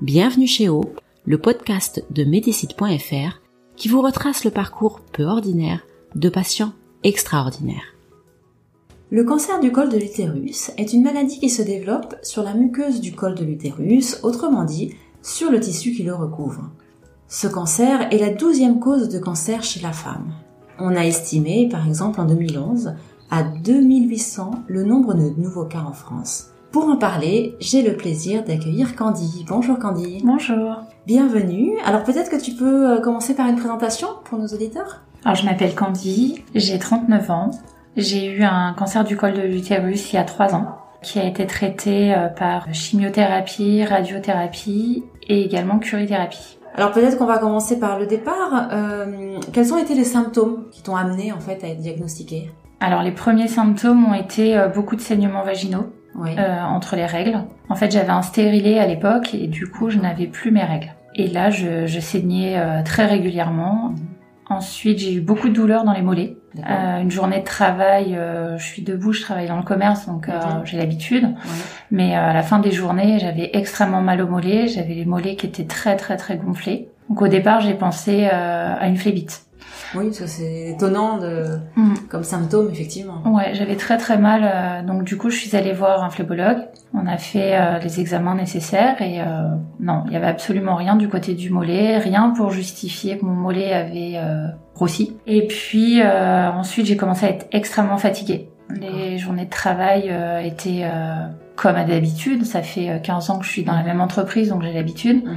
Bienvenue chez O, le podcast de Médicite.fr qui vous retrace le parcours peu ordinaire de patients extraordinaires. Le cancer du col de l'utérus est une maladie qui se développe sur la muqueuse du col de l'utérus, autrement dit, sur le tissu qui le recouvre. Ce cancer est la douzième cause de cancer chez la femme. On a estimé, par exemple en 2011, à 2800 le nombre de nouveaux cas en France. Pour en parler, j'ai le plaisir d'accueillir Candy. Bonjour Candy. Bonjour. Bienvenue. Alors peut-être que tu peux euh, commencer par une présentation pour nos auditeurs? Alors je m'appelle Candy, j'ai 39 ans. J'ai eu un cancer du col de l'utérus il y a 3 ans qui a été traité euh, par chimiothérapie, radiothérapie et également curithérapie. Alors peut-être qu'on va commencer par le départ. Euh, quels ont été les symptômes qui t'ont amené en fait à être diagnostiqué Alors les premiers symptômes ont été beaucoup de saignements vaginaux euh, entre les règles. En fait j'avais un stérilet à l'époque et du coup je n'avais plus mes règles. Et là je, je saignais euh, très régulièrement. Ensuite j'ai eu beaucoup de douleurs dans les mollets. Euh, une journée de travail, euh, je suis debout, je travaille dans le commerce, donc euh, j'ai l'habitude. Ouais. Mais euh, à la fin des journées, j'avais extrêmement mal aux mollets, j'avais les mollets qui étaient très très très gonflés. Donc au départ, j'ai pensé euh, à une phlébite. Oui, que c'est étonnant de... Mm. comme symptôme, effectivement. Ouais, j'avais très très mal. euh, donc du coup, je suis allée voir un phlébologue. On a fait euh, les examens nécessaires et euh, non, il y avait absolument rien du côté du mollet, rien pour justifier que mon mollet avait grossi. Et puis ensuite, j'ai commencé à être extrêmement fatiguée. Les journées de travail étaient comme d'habitude. Ça fait euh, 15 ans que je suis dans la même entreprise, donc j'ai l'habitude. Mhm.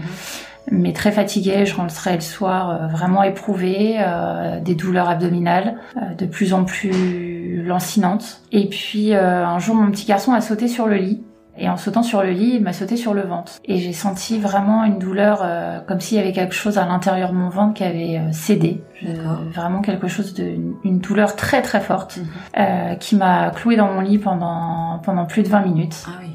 Mais très fatiguée. Je rentrais le soir euh, vraiment éprouvée, euh, des douleurs abdominales euh, de plus en plus lancinantes. Et puis euh, un jour, mon petit garçon a sauté sur le lit. Et en sautant sur le lit, il m'a sauté sur le ventre. Et j'ai senti vraiment une douleur, euh, comme s'il y avait quelque chose à l'intérieur de mon ventre qui avait euh, cédé. Je- vraiment quelque chose de, une, une douleur très très forte, Mhm. euh, qui m'a clouée dans mon lit pendant pendant plus de 20 minutes. Ah oui.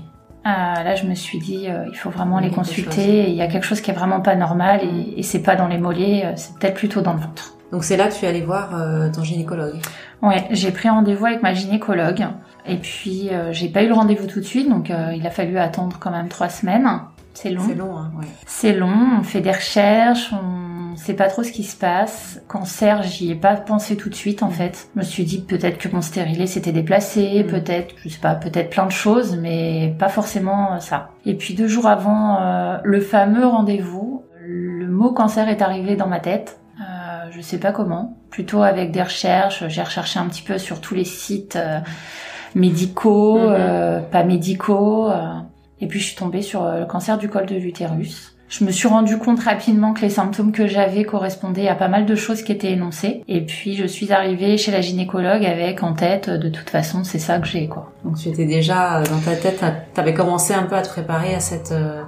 Ah, là, je me suis dit, euh, il faut vraiment les consulter. Il y a quelque chose qui est vraiment pas normal et, et c'est pas dans les mollets, euh, c'est peut-être plutôt dans le ventre. Donc c'est là que tu es allé voir euh, ton gynécologue. Ouais, j'ai pris rendez-vous avec ma gynécologue et puis euh, j'ai pas eu le rendez-vous tout de suite, donc euh, il a fallu attendre quand même trois semaines. C'est long. C'est long, hein, ouais. C'est long. On fait des recherches, on sait pas trop ce qui se passe. Cancer, j'y ai pas pensé tout de suite en Mm. fait. Je me suis dit peut-être que mon stérilet s'était déplacé, Mm. peut-être, je sais pas, peut-être plein de choses, mais pas forcément euh, ça. Et puis deux jours avant euh, le fameux rendez-vous, le mot cancer est arrivé dans ma tête. Euh, je sais pas comment. Plutôt avec des recherches, j'ai recherché un petit peu sur tous les sites euh, médicaux, Mhm. euh, pas médicaux. et puis je suis tombée sur le cancer du col de l'utérus. Je me suis rendu compte rapidement que les symptômes que j'avais correspondaient à pas mal de choses qui étaient énoncées. Et puis je suis arrivée chez la gynécologue avec en tête, de toute façon, c'est ça que j'ai, quoi. Donc tu étais déjà euh, dans ta tête, t'avais commencé un peu à te préparer à cette... euh,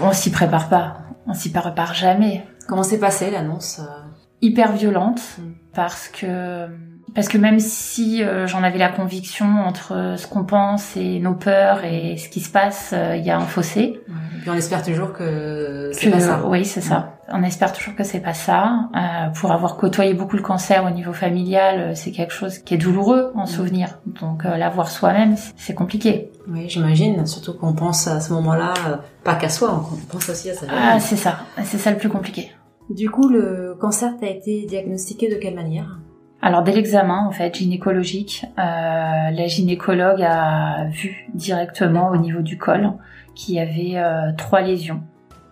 On s'y prépare pas. On s'y prépare jamais. Comment s'est passée l'annonce euh? Hyper violente Mm. parce que parce que même si euh, j'en avais la conviction entre ce qu'on pense et nos peurs et ce qui se passe, euh, il y a un fossé. Et puis on espère toujours que c'est pas ça. Oui, c'est ça. On espère toujours que c'est pas ça. Euh, pour avoir côtoyé beaucoup le cancer au niveau familial, euh, c'est quelque chose qui est douloureux en souvenir. Donc euh, l'avoir soi-même, c'est- c'est compliqué. Oui, j'imagine, surtout qu'on pense à ce moment-là, euh, pas qu'à soi, on pense aussi à sa famille. Ah, c'est ça. C'est ça le plus compliqué. Du coup, le cancer t'a été diagnostiqué de quelle manière? Alors dès l'examen en fait gynécologique, euh, la gynécologue a vu directement au niveau du col qu'il y avait euh, trois lésions.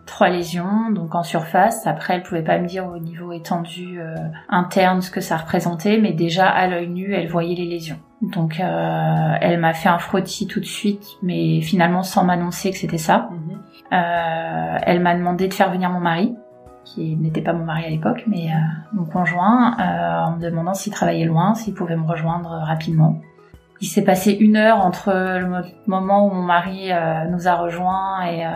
Trois lésions, donc en surface. Après, elle pouvait pas me dire au niveau étendu euh, interne ce que ça représentait, mais déjà à l'œil nu, elle voyait les lésions. Donc, elle m'a fait un frottis tout de suite, mais finalement sans m'annoncer que c'était ça. Mhm. Elle m'a demandé de faire venir mon mari, qui n'était pas mon mari à l'époque, mais euh, mon conjoint, euh, en me demandant s'il travaillait loin, s'il pouvait me rejoindre rapidement. Il s'est passé une heure entre le mo- moment où mon mari euh, nous a rejoints et, euh,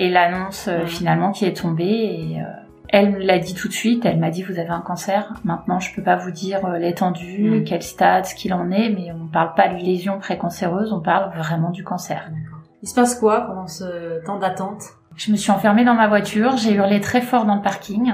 Et l'annonce euh, finalement qui est tombée et euh, elle me l'a dit tout de suite. Elle m'a dit vous avez un cancer. Maintenant je peux pas vous dire euh, l'étendue, Mm. quel stade, ce qu'il en est, mais on parle pas de lésion précancéreuse, on parle vraiment du cancer. Il se passe quoi pendant ce temps d'attente? Je me suis enfermée dans ma voiture, j'ai hurlé très fort dans le parking,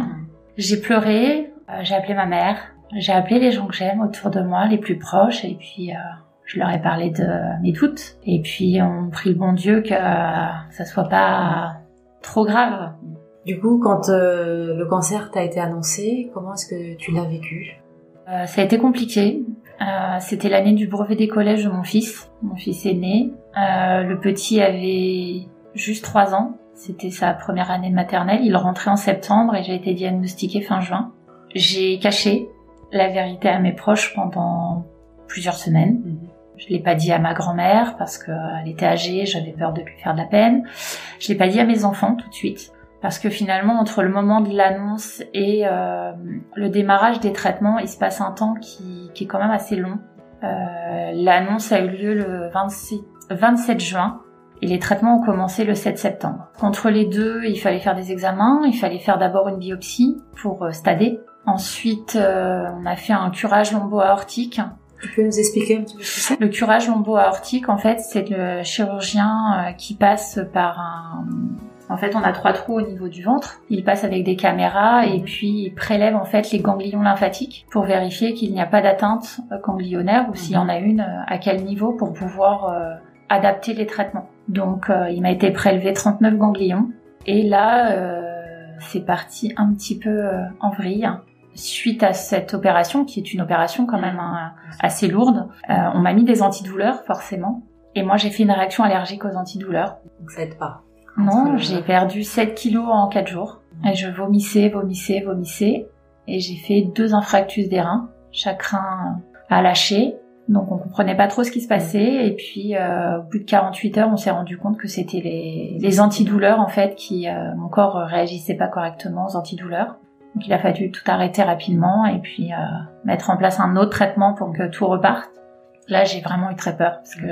j'ai pleuré, euh, j'ai appelé ma mère, j'ai appelé les gens que j'aime autour de moi, les plus proches, et puis euh, je leur ai parlé de mes doutes. Et puis on prie le bon Dieu que euh, ça soit pas trop grave. Du coup, quand euh, le cancer t'a été annoncé, comment est-ce que tu l'as vécu? Ça a été compliqué. C'était l'année du brevet des collèges de mon fils. Mon fils est né. Le petit avait juste trois ans. C'était sa première année de maternelle. Il rentrait en septembre et j'ai été diagnostiquée fin juin. J'ai caché la vérité à mes proches pendant plusieurs semaines. Je l'ai pas dit à ma grand-mère parce qu'elle était âgée, j'avais peur de lui faire de la peine. Je l'ai pas dit à mes enfants tout de suite parce que finalement entre le moment de l'annonce et euh, le démarrage des traitements, il se passe un temps qui, qui est quand même assez long. Euh, l'annonce a eu lieu le 26 27 juin et les traitements ont commencé le 7 septembre. Entre les deux, il fallait faire des examens, il fallait faire d'abord une biopsie pour euh, stader. Ensuite, euh, on a fait un curage lombo-aortique Tu peux nous expliquer un petit peu ce que c'est? Le curage lombo-aortique, en fait, c'est le chirurgien euh, qui passe par un... En fait, on a trois trous au niveau du ventre. Il passe avec des caméras et puis il prélève en fait les ganglions lymphatiques pour vérifier qu'il n'y a pas d'atteinte ganglionnaire ou s'il y en a une, à quel niveau pour pouvoir euh, adapter les traitements. Donc, euh, il m'a été prélevé 39 ganglions et là, euh, c'est parti un petit peu euh, en vrille. Suite à cette opération, qui est une opération quand même hein, assez lourde, euh, on m'a mis des antidouleurs forcément. Et moi, j'ai fait une réaction allergique aux antidouleurs. Donc ça aide pas. Non, que- j'ai perdu 7 kilos en 4 jours. Et je vomissais, vomissais, vomissais. Et j'ai fait deux infarctus des reins. Chaque rein a lâché. Donc on comprenait pas trop ce qui se passait. Et puis euh, au bout de 48 heures, on s'est rendu compte que c'était les, les antidouleurs en fait qui... euh, mon corps réagissait pas correctement aux antidouleurs. Donc il a fallu tout arrêter rapidement et puis euh, mettre en place un autre traitement pour que tout reparte. Là, j'ai vraiment eu très peur parce que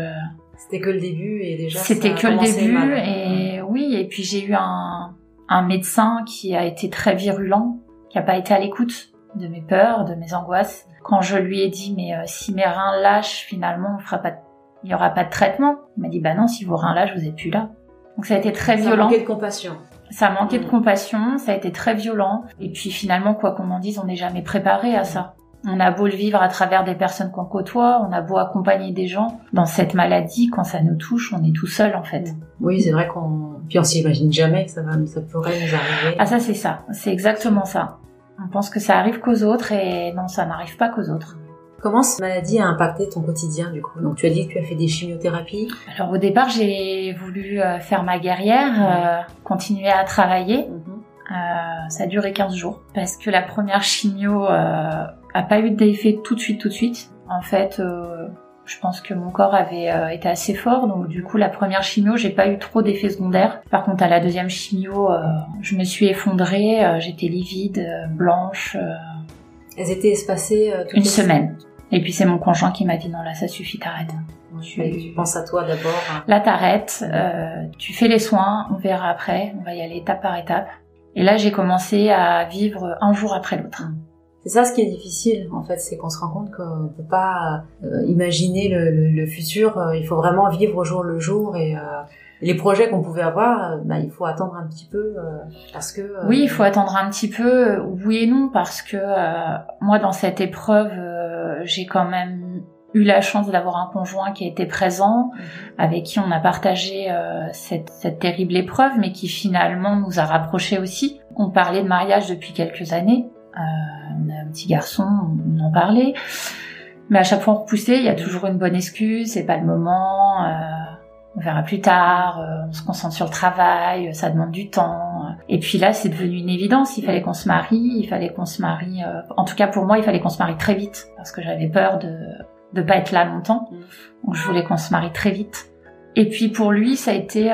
C'était que le début et déjà. c'était que le début mal. et oui et puis j'ai eu un, un médecin qui a été très virulent, qui a pas été à l'écoute de mes peurs, de mes angoisses. Quand je lui ai dit mais euh, si mes reins lâchent finalement on fera pas, de- il y aura pas de traitement. Il m'a dit bah non si vos reins lâchent vous êtes plus là. Donc ça a été très Ça violent. manquait de compassion. Ça manquait de Mm. compassion, ça a été très violent. Et puis finalement, quoi qu'on en dise, on n'est jamais préparé à ça. On a beau le vivre à travers des personnes qu'on côtoie, on a beau accompagner des gens. Dans cette maladie, quand ça nous touche, on est tout seul en fait. Oui, c'est vrai qu'on. Puis on s'imagine jamais que ça, va... ça pourrait nous arriver. Ah ça c'est ça, c'est exactement ça. On pense que ça arrive qu'aux autres et non, ça n'arrive pas qu'aux autres. Comment cette maladie a impacté ton quotidien du coup? Donc tu as dit que tu as fait des chimiothérapies. Alors au départ, j'ai voulu euh, faire ma guerrière, euh, continuer à travailler. Euh, ça a duré 15 jours parce que la première chimio euh, a pas eu d'effet tout de suite, tout de suite. En fait, je pense que mon corps avait euh, été assez fort, donc du coup la première chimio, j'ai pas eu trop d'effets secondaires. Par contre, à la deuxième chimio, euh, je me suis effondrée, euh, j'étais livide, blanche, Elles étaient espacées une semaine. Et puis c'est mon conjoint qui m'a dit non là ça suffit, t'arrêtes. Tu, tu penses à toi d'abord. hein. Là, t'arrêtes, tu fais les soins, on verra après, on va y aller étape par étape. Et là, j'ai commencé à vivre un jour après l'autre. C'est ça ce qui est difficile en fait, c'est qu'on se rend compte qu'on peut pas euh, imaginer le, le- le futur. euh, il faut vraiment vivre au jour le jour et euh, les projets qu'on pouvait avoir, bah, il faut attendre un petit peu euh, parce que. Oui, il faut attendre un petit peu, oui et non, parce que moi, dans cette épreuve, j'ai quand même eu la chance d'avoir un conjoint qui a été présent, Mhm. avec qui on a partagé euh, cette, cette terrible épreuve, mais qui finalement nous a rapprochés aussi. On parlait de mariage depuis quelques années. Euh, petit garçon, on en parlait. Mais à chaque fois on repoussait, il y a toujours une bonne excuse, c'est pas le moment, euh, on verra plus tard, euh, on se concentre sur le travail, euh, ça demande du temps. Et puis là, c'est devenu une évidence, il fallait qu'on se marie, il fallait qu'on se marie, en tout cas pour moi, il fallait qu'on se marie très vite, parce que j'avais peur de de pas être là longtemps. Donc je voulais qu'on se marie très vite. Et puis pour lui, ça a été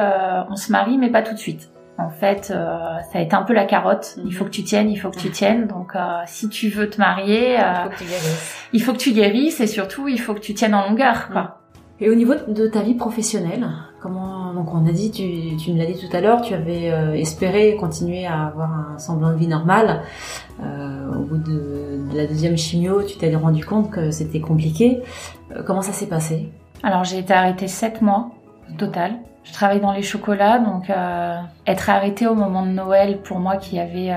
on se marie mais pas tout de suite. En fait, euh, ça a été un peu la carotte. Il faut que tu tiennes, il faut que tu tiennes. Donc, euh, si tu veux te marier, euh, faut que tu guérisses. il faut que tu guérisses et surtout, il faut que tu tiennes en longueur. Quoi. Et au niveau de ta vie professionnelle, comment donc on a dit, tu, tu me l'as dit tout à l'heure, tu avais euh, espéré continuer à avoir un semblant de vie normal. Euh, au bout de, de, la deuxième chimio, tu t'es rendu compte que c'était compliqué. Euh, comment ça s'est passé? Alors j'ai été arrêtée sept mois total. Je travaille dans les chocolats, donc euh, être arrêtée au moment de Noël, pour moi qui avait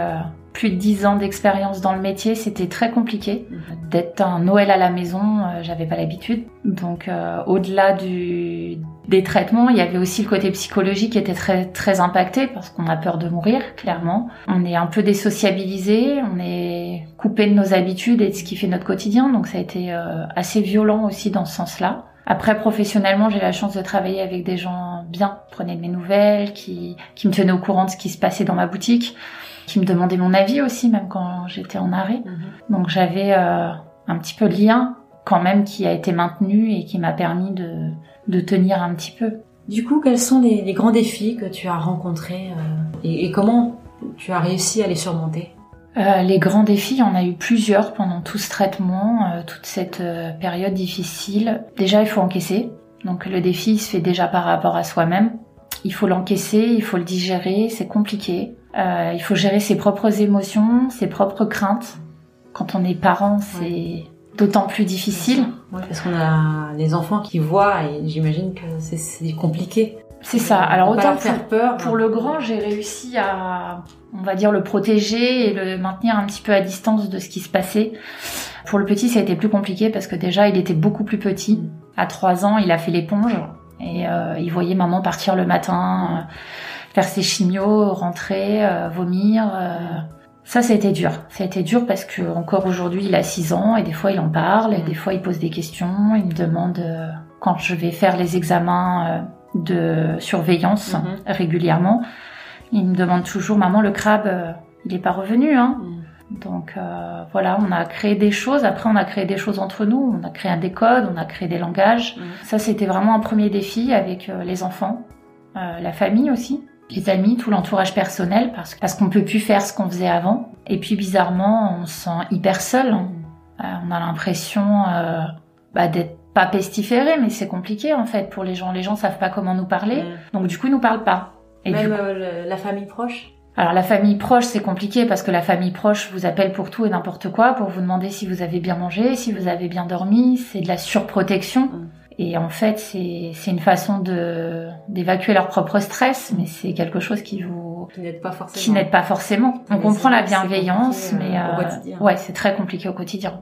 plus de dix ans d'expérience dans le métier, c'était très compliqué. Mhm. D'être un Noël à la maison, euh, j'avais pas l'habitude. Donc euh, au-delà du des traitements, il y avait aussi le côté psychologique qui était très très impacté parce qu'on a peur de mourir, clairement. On est un peu désociabilisé, on est coupé de nos habitudes et de ce qui fait notre quotidien, donc ça a été euh, assez violent aussi dans ce sens-là. Après, professionnellement, j'ai la chance de travailler avec des gens bien, prenaient de mes nouvelles, qui, qui me tenaient au courant de ce qui se passait dans ma boutique qui me demandait mon avis aussi, même quand j'étais en arrêt. Mhm. Donc j'avais euh, un petit peu de lien quand même qui a été maintenu et qui m'a permis de, de, tenir un petit peu. Du coup, quels sont les, les grands défis que tu as rencontrés euh, et, et, comment tu as réussi à les surmonter? Euh, les grands défis, il y en a eu plusieurs pendant tout ce traitement, toute cette période difficile. Déjà, il faut encaisser. Donc le défi il se fait déjà par rapport à soi-même. Il faut l'encaisser, il faut le digérer, c'est compliqué. Euh, il faut gérer ses propres émotions, ses propres craintes. Quand on est parent, c'est d'autant plus difficile. parce qu'on a les enfants qui voient et j'imagine que c'est compliqué. C'est ça. Alors autant pour, faire peur. Pour le grand, j'ai réussi à, on va dire, le protéger et le maintenir un petit peu à distance de ce qui se passait. Pour le petit, ça a été plus compliqué parce que déjà, il était beaucoup plus petit. Mm. À trois ans, il a fait l'éponge et euh, il voyait maman partir le matin. Euh, faire ses chimios, rentrer, euh, vomir. Ça, ça a été dur. Ça a été dur parce que encore aujourd'hui, il a 6 ans et des fois, il en parle et des fois, il pose des questions. Il me demande quand je vais faire les examens de surveillance mhm. régulièrement. Il me demande toujours, maman, le crabe, il n'est pas revenu. Hein. Mhm. Donc voilà, on a créé des choses. Après, on a créé des choses entre nous. On a créé des codes, on a créé des langages. Mhm. Ça, c'était vraiment un premier défi avec les enfants, la famille aussi les amis, tout l'entourage personnel, parce, parce qu'on peut plus faire ce qu'on faisait avant. Et puis bizarrement, on se sent hyper seul. Euh, on a l'impression euh, bah, d'être pas pestiféré, mais c'est compliqué en fait pour les gens. Les gens savent pas comment nous parler, donc du coup ils nous parlent pas. Et Même euh, la famille proche? Alors la famille proche, c'est compliqué parce que la famille proche vous appelle pour tout et n'importe quoi, pour vous demander si vous avez bien mangé, si vous avez bien dormi. C'est de la surprotection. Mm. Et en fait, c'est une façon de d'évacuer leur propre stress, mais c'est quelque chose qui vous qui n'aide pas forcément. Qui n'aide pas forcément. On comprend la bienveillance, mais euh, ouais, c'est très compliqué au quotidien.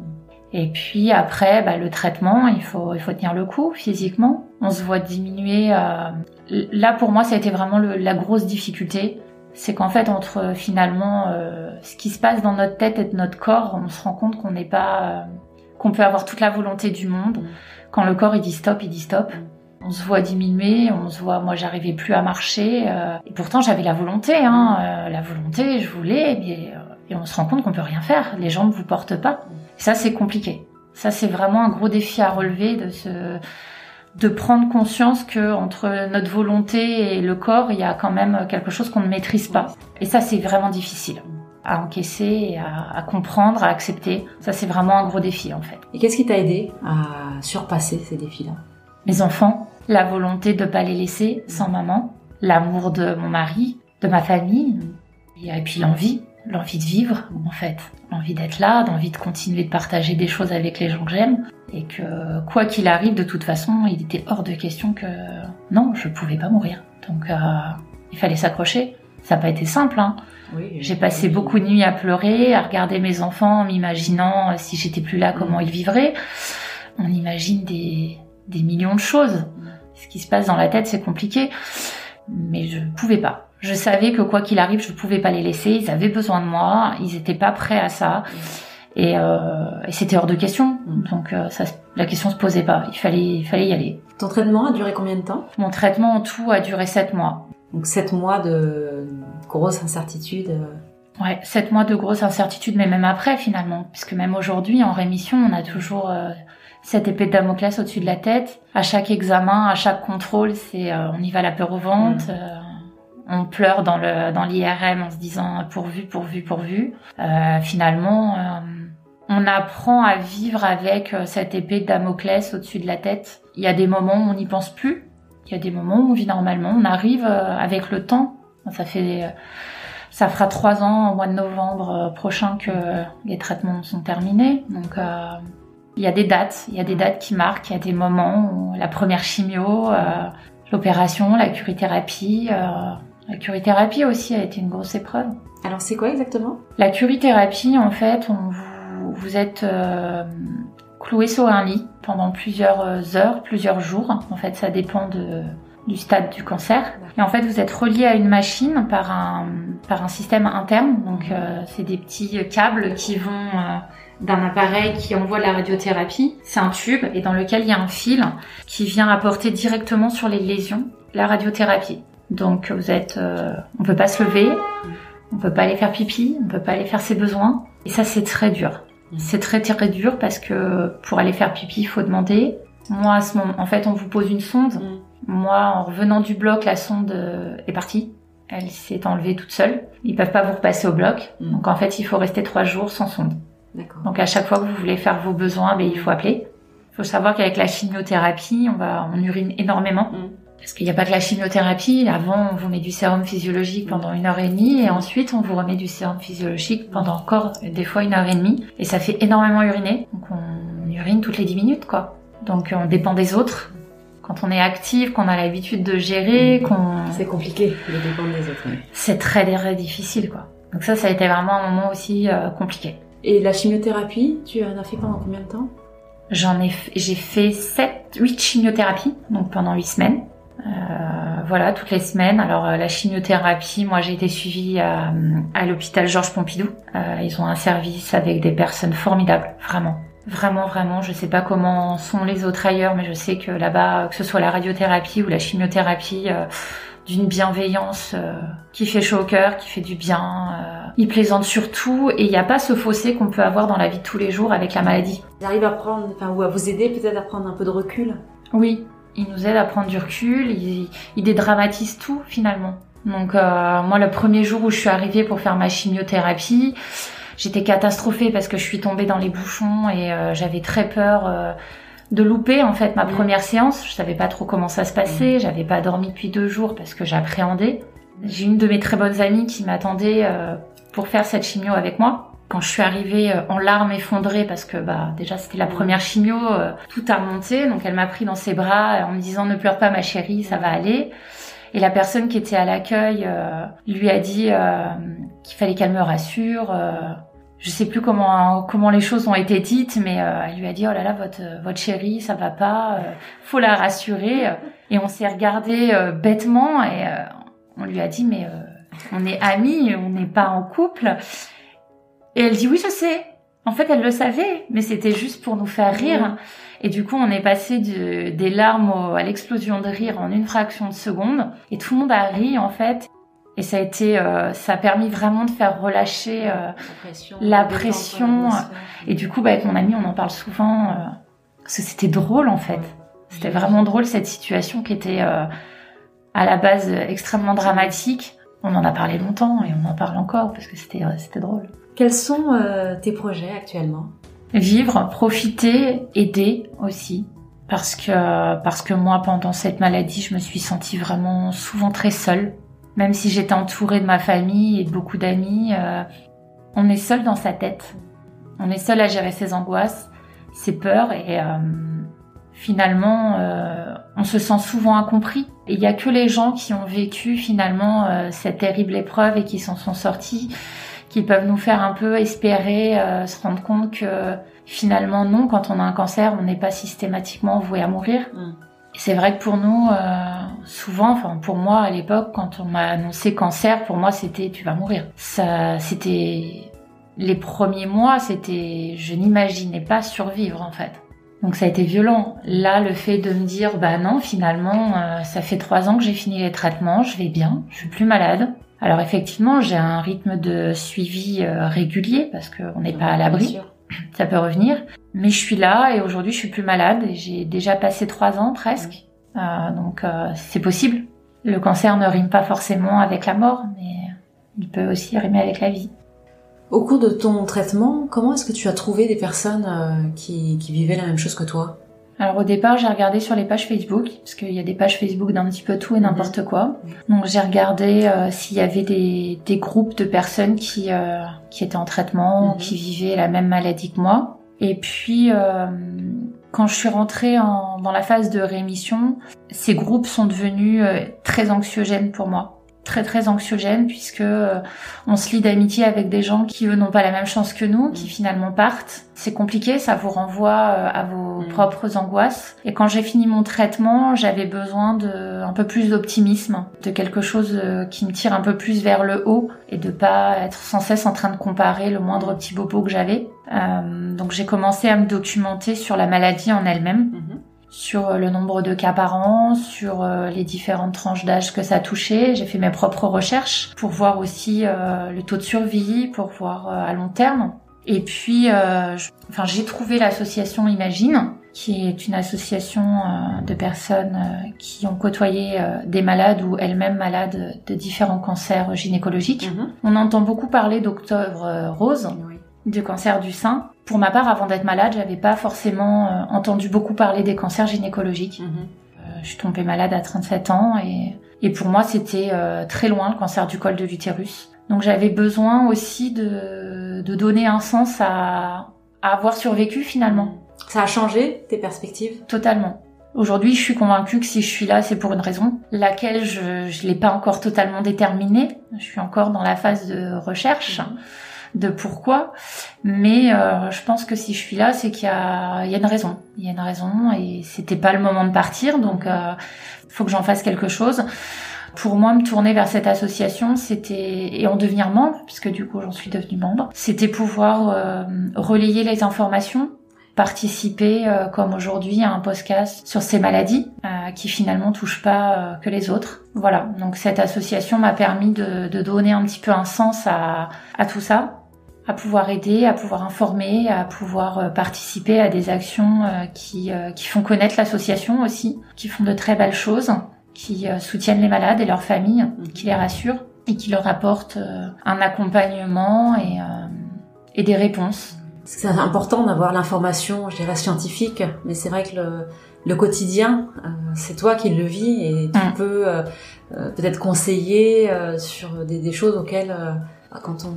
Et puis après, bah, le traitement, il faut il faut tenir le coup physiquement. On se voit diminuer. Euh... Là, pour moi, ça a été vraiment le, la grosse difficulté. C'est qu'en fait, entre finalement euh, ce qui se passe dans notre tête et de notre corps, on se rend compte qu'on n'est pas euh, qu'on peut avoir toute la volonté du monde. Mm quand le corps il dit stop, il dit stop. On se voit diminuer, on se voit, moi j'arrivais plus à marcher. Euh, et pourtant j'avais la volonté, hein, euh, la volonté, je voulais, mais, euh, et on se rend compte qu'on peut rien faire. Les jambes vous portent pas. ça c'est compliqué. Ça c'est vraiment un gros défi à relever de se, de prendre conscience que entre notre volonté et le corps, il y a quand même quelque chose qu'on ne maîtrise pas. Et ça c'est vraiment difficile à encaisser, à, à, comprendre, à accepter. Ça, c'est vraiment un gros défi en fait. Et qu'est-ce qui t'a aidé à surpasser ces défis-là? Mes enfants, la volonté de ne pas les laisser sans maman, l'amour de mon mari, de ma famille, et puis l'envie, l'envie de vivre en fait, l'envie d'être là, l'envie de continuer de partager des choses avec les gens que j'aime, et que quoi qu'il arrive, de toute façon, il était hors de question que non, je pouvais pas mourir. Donc euh, il fallait s'accrocher. Ça n'a pas été simple, hein. J'ai passé beaucoup de nuits à pleurer, à regarder mes enfants, en m'imaginant euh, si j'étais plus là, comment ils vivraient. On imagine des, des millions de choses. Ce qui se passe dans la tête, c'est compliqué. Mais je ne pouvais pas. Je savais que quoi qu'il arrive, je ne pouvais pas les laisser. Ils avaient besoin de moi. Ils n'étaient pas prêts à ça. Et, euh, et c'était hors de question. Donc euh, ça, la question se posait pas. Il fallait, il fallait y aller. Ton traitement a duré combien de temps? Mon traitement en tout a duré sept mois. Donc sept mois de grosse incertitude. Euh. Ouais, sept mois de grosse incertitude, mais même après finalement, puisque même aujourd'hui en rémission, on a toujours euh, cette épée de Damoclès au-dessus de la tête. À chaque examen, à chaque contrôle, c'est euh, on y va la peur au ventre. Mm. On pleure dans le dans l'IRM en se disant pourvu, pourvu, pourvu. finalement, on apprend à vivre avec cette épée de Damoclès au-dessus de la tête. Il y a des moments où on n'y pense plus, Il y a des moments où on vit normalement, on arrive avec le temps. Ça fait, ça fera trois ans au mois de novembre prochain que les traitements sont terminés. Donc il y a des dates, il y a des dates qui marquent, il y a des moments où la première chimio, l'opération, la curithérapie. La curithérapie aussi a été une grosse épreuve. Alors c'est quoi exactement? La curithérapie, en fait, on vous, vous êtes euh, cloué sur un lit pendant plusieurs euh, heures, plusieurs jours. En fait, ça dépend de, du stade du cancer. Et en fait, vous êtes relié à une machine par un, par un système interne. Donc, euh, c'est des petits câbles qui vont euh, d'un appareil qui envoie la radiothérapie. C'est un tube et dans lequel il y a un fil qui vient apporter directement sur les lésions la radiothérapie. Donc, vous êtes, on peut pas se lever. On peut pas aller faire pipi, on peut pas aller faire ses besoins. Et ça, c'est très dur. Mm. C'est très très dur parce que pour aller faire pipi, il faut demander. Moi, à ce moment, en fait, on vous pose une sonde. Mm. Moi, en revenant du bloc, la sonde euh, est partie. Elle s'est enlevée toute seule. Ils peuvent pas vous repasser au bloc. Mm. Donc, en fait, il faut rester trois jours sans sonde. Donc, à chaque fois que vous voulez faire vos besoins, ben, il faut appeler. Il faut savoir qu'avec la chimiothérapie, on va, on urine énormément. Parce qu'il n'y a pas que la chimiothérapie. Avant, on vous met du sérum physiologique pendant une heure et demie et ensuite, on vous remet du sérum physiologique pendant encore des fois une heure et demie. Et ça fait énormément uriner. Donc, on urine toutes les dix minutes, quoi. Donc, on dépend des autres. Quand on est actif, qu'on a l'habitude de gérer, qu'on... C'est compliqué de dépendre des autres. C'est très, très difficile, quoi. Donc ça, ça a été vraiment un moment aussi euh, compliqué. Et la chimiothérapie, tu en as fait pendant combien de temps? J'en ai, j'ai fait 7, 8 chimiothérapies, donc pendant 8 semaines. Euh, voilà, toutes les semaines. Alors euh, la chimiothérapie, moi j'ai été suivie à, à l'hôpital Georges Pompidou. Euh, ils ont un service avec des personnes formidables, vraiment. Vraiment, vraiment, je sais pas comment sont les autres ailleurs, mais je sais que là-bas, que ce soit la radiothérapie ou la chimiothérapie, d'une bienveillance qui fait chaud au cœur, qui fait du bien. ils plaisantent surtout et il n'y a pas ce fossé qu'on peut avoir dans la vie de tous les jours avec la maladie. Ils arrivent à prendre, enfin, ou à vous aider peut-être à prendre un peu de recul? Oui, il nous aide à prendre du recul, il, il dédramatise tout finalement. Donc euh, moi le premier jour où je suis arrivée pour faire ma chimiothérapie, j'étais catastrophée parce que je suis tombée dans les bouchons et euh, j'avais très peur euh, de louper en fait ma première séance. Je savais pas trop comment ça se passait, j'avais pas dormi depuis deux jours parce que j'appréhendais. J'ai une de mes très bonnes amies qui m'attendait pour faire cette chimio avec moi quand je suis arrivée euh, en larmes effondrées parce que bah déjà c'était la première chimio, euh, tout a remonté, donc elle m'a pris dans ses bras en me disant ne pleure pas ma chérie, ça va aller. Et la personne qui était à l'accueil euh, lui a dit qu'il fallait qu'elle me rassure. je sais plus comment comment les choses ont été dites, mais elle lui a dit oh là là votre votre chérie ça va pas, faut la rassurer. Et on s'est regardé bêtement et on lui a dit mais on est amis, on n'est pas en couple. Et elle dit oui, je sais. En fait, elle le savait, mais c'était juste pour nous faire rire. Et du coup, on est passé des larmes à l'explosion de rire en une fraction de seconde. Et tout le monde a ri, en fait. Et ça a été, euh, ça a permis vraiment de faire relâcher euh, la pression. Et du coup, bah, avec mon ami, on en parle souvent. Euh, parce que c'était drôle, en fait. C'était vraiment drôle, cette situation qui était à la base extrêmement dramatique. On en a parlé longtemps et on en parle encore parce que c'était, c'était drôle. Quels sont euh, tes projets actuellement? Vivre, profiter, aider aussi. Parce que, parce que moi, pendant cette maladie, je me suis sentie vraiment souvent très seule. Même si j'étais entourée de ma famille et de beaucoup d'amis, euh, on est seul dans sa tête. On est seul à gérer ses angoisses, ses peurs et euh, finalement, on se sent souvent incompris. Il n'y a que les gens qui ont vécu finalement cette terrible épreuve et qui s'en sont sortis qui peuvent nous faire un peu espérer, euh, se rendre compte que finalement non, quand on a un cancer, on n'est pas systématiquement voué à mourir. Mm. C'est vrai que pour nous, euh, souvent, enfin pour moi à l'époque, quand on m'a annoncé cancer, pour moi c'était tu vas mourir. Ça, c'était les premiers mois, c'était je n'imaginais pas survivre en fait. Donc ça a été violent. Là, le fait de me dire bah non, finalement, euh, ça fait trois ans que j'ai fini les traitements, je vais bien, je suis plus malade. Alors effectivement, j'ai un rythme de suivi euh, régulier parce qu'on n'est pas à l'abri. Ça peut revenir. Mais je suis là et aujourd'hui je suis plus malade et j'ai déjà passé trois ans presque. Euh, donc euh, c'est possible. Le cancer ne rime pas forcément avec la mort, mais il peut aussi rimer avec la vie. Au cours de ton traitement, comment est-ce que tu as trouvé des personnes qui, qui vivaient la même chose que toi? Alors au départ, j'ai regardé sur les pages Facebook, parce qu'il y a des pages Facebook d'un petit peu tout et n'importe Mhm. quoi. Donc j'ai regardé euh, s'il y avait des, des groupes de personnes qui, euh, qui étaient en traitement, Mhm. qui vivaient la même maladie que moi. Et puis euh, quand je suis rentrée en- dans la phase de rémission, ces groupes sont devenus euh, très anxiogènes pour moi. Très très anxiogènes puisque euh, on se lie d'amitié avec des gens qui eux n'ont pas la même chance que nous, qui Mhm. finalement partent. C'est compliqué, ça vous renvoie euh, à vos Mhm. propres angoisses. Et quand j'ai fini mon traitement, j'avais besoin de un peu plus d'optimisme, de quelque chose euh, qui me tire un peu plus vers le haut et de pas être sans cesse en train de comparer le moindre petit bobo que j'avais. Euh, donc j'ai commencé à me documenter sur la maladie en elle-même Mhm. Sur euh, le nombre de cas par an, sur euh, les différentes tranches d'âge que ça touchait. J'ai fait mes propres recherches pour voir aussi euh, le taux de survie, pour voir à long terme. Et puis, je- enfin, j'ai trouvé l'association Imagine, qui est une association de personnes qui ont côtoyé des malades ou elles-mêmes malades de différents cancers gynécologiques. Mhm. On entend beaucoup parler d'Octobre Rose, Oui. du cancer du sein. Pour ma part, avant d'être malade, j'avais pas forcément euh, entendu beaucoup parler des cancers gynécologiques. Mhm. Euh, je suis tombée malade à 37 ans et, et pour moi, c'était euh, très loin le cancer du col de l'utérus. Donc j'avais besoin aussi de, de donner un sens à, à avoir survécu finalement, Ça a changé tes perspectives? Totalement. Aujourd'hui, je suis convaincue que si je suis là, c'est pour une raison, laquelle je je l'ai pas encore totalement déterminée. Je suis encore dans la phase de recherche de pourquoi. Mais euh, je pense que si je suis là, c'est qu'il y a, il y a une raison. Il y a une raison et c'était pas le moment de partir, donc euh, faut que j'en fasse quelque chose. Pour moi, me tourner vers cette association, c'était et en devenir membre, puisque du coup j'en suis devenue membre, c'était pouvoir euh, relayer les informations, participer, euh, comme aujourd'hui, à un podcast sur ces maladies euh, qui finalement touchent pas euh, que les autres. Voilà. Donc cette association m'a permis de, de donner un petit peu un sens à, à tout ça à pouvoir aider, à pouvoir informer, à pouvoir euh, participer à des actions euh, qui, euh, qui font connaître l'association aussi, qui font de très belles choses, qui soutiennent les malades et leurs familles, qui les rassurent et qui leur apportent un accompagnement et, et des réponses. C'est important d'avoir l'information, je dirais, scientifique, mais c'est vrai que le, le quotidien, euh, c'est toi qui le vis et tu Mm. peux euh, peut-être conseiller euh, sur des, des choses auxquelles, quand on,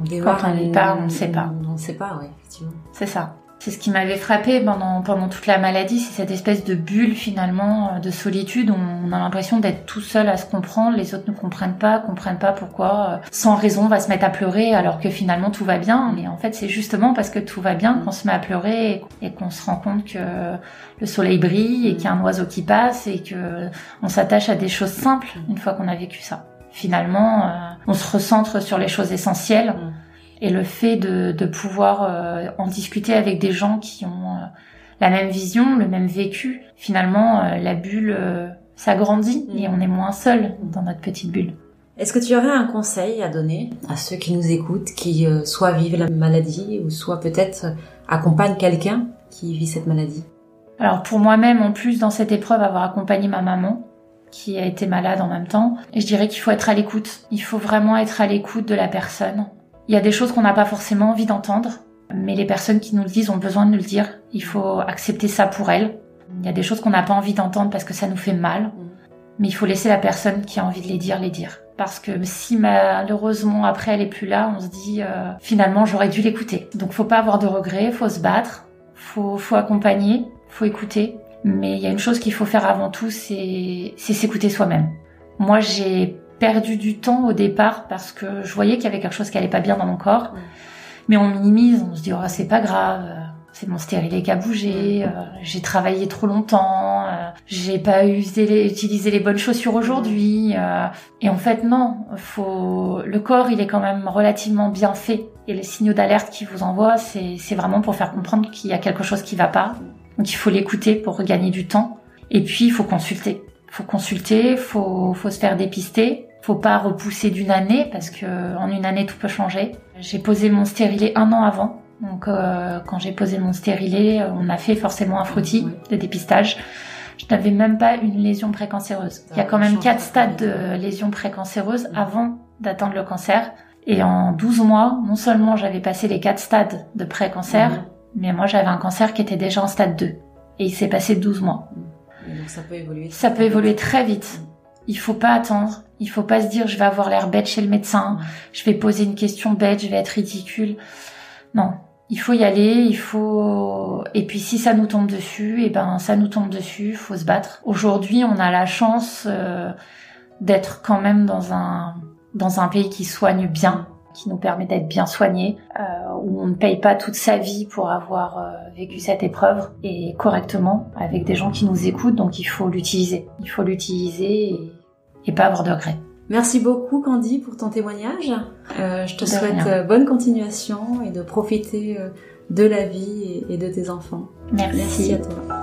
on démarre, Quand on ne sait pas. On ne sait pas, oui, effectivement. C'est ça. C'est ce qui m'avait frappé pendant, pendant toute la maladie, c'est cette espèce de bulle finalement euh, de solitude où on a l'impression d'être tout seul à se comprendre, les autres ne comprennent pas, comprennent pas pourquoi, euh, sans raison on va se mettre à pleurer alors que finalement tout va bien. Mais en fait c'est justement parce que tout va bien qu'on se met à pleurer et, qu'on se rend compte que le soleil brille et qu'il y a un oiseau qui passe et que on s'attache à des choses simples une fois qu'on a vécu ça. Finalement, euh, on se recentre sur les choses essentielles. Mm. Et le fait de, de pouvoir euh, en discuter avec des gens qui ont euh, la même vision, le même vécu, finalement, euh, la bulle s'agrandit Mm. et on est moins seul dans notre petite bulle. Est-ce que tu aurais un conseil à donner à ceux qui nous écoutent, qui soit vivent la maladie ou soit peut-être accompagnent quelqu'un qui vit cette maladie? Alors pour moi-même, en plus dans cette épreuve, avoir accompagné ma maman, qui a été malade en même temps, et je dirais qu'il faut être à l'écoute. Il faut vraiment être à l'écoute de la personne. Il y a des choses qu'on n'a pas forcément envie d'entendre, mais les personnes qui nous le disent ont besoin de nous le dire. Il faut accepter ça pour elles. Il y a des choses qu'on n'a pas envie d'entendre parce que ça nous fait mal, mais il faut laisser la personne qui a envie de les dire les dire. Parce que si malheureusement après elle est plus là, on se dit euh, finalement j'aurais dû l'écouter. Donc faut pas avoir de regrets, faut se battre, faut faut accompagner, faut écouter. Mais il y a une chose qu'il faut faire avant tout, c'est s'écouter soi-même. Moi j'ai perdu du temps au départ parce que je voyais qu'il y avait quelque chose qui allait pas bien dans mon corps. Mais on minimise, on se dit oh, c'est pas grave, euh, c'est mon stérilet qui a bougé, euh, j'ai travaillé trop longtemps, euh, j'ai pas usé les, utilisé les bonnes chaussures aujourd'hui. euh. et en fait non, faut le corps il est quand même relativement bien fait et les signaux d'alerte qu'il vous envoie c'est c'est vraiment pour faire comprendre qu'il y a quelque chose qui va pas. Donc il faut l'écouter pour gagner du temps. Et puis il faut consulter. Faut consulter, faut faut se faire dépister. Faut pas repousser d'une année parce que en une année tout peut changer. J'ai posé mon stérilet un an avant. Donc euh, quand j'ai posé mon stérilet, euh, on a fait forcément un frottis de dépistage. Je n'avais même pas une lésion précancéreuse. Il y a quand même quatre stades de lésions précancéreuses avant d'atteindre le cancer. Et en 12 mois, non seulement j'avais passé les quatre stades de pré-cancer. Mais moi j'avais un cancer qui était déjà en stade 2. Et il s'est passé 12 mois. donc ça peut évoluer. Ça peut évoluer très vite. Il faut pas attendre. Il faut pas se dire je vais avoir l'air bête chez le médecin, je vais poser une question bête, je vais être ridicule. Non, il faut y aller, il faut et puis si ça nous tombe dessus, et eh ben ça nous tombe dessus, faut se battre. Aujourd'hui, on a la chance euh, d'être quand même dans un dans un pays qui soigne bien, qui nous permet d'être bien soignés, euh, où on ne paye pas toute sa vie pour avoir euh, vécu cette épreuve et correctement avec des gens qui nous écoutent. Donc il faut l'utiliser, il faut l'utiliser et, et pas avoir de regrets. Merci beaucoup Candy pour ton témoignage. Euh, je te souhaite bonne continuation et de profiter de la vie et de tes enfants. Merci. Merci à toi.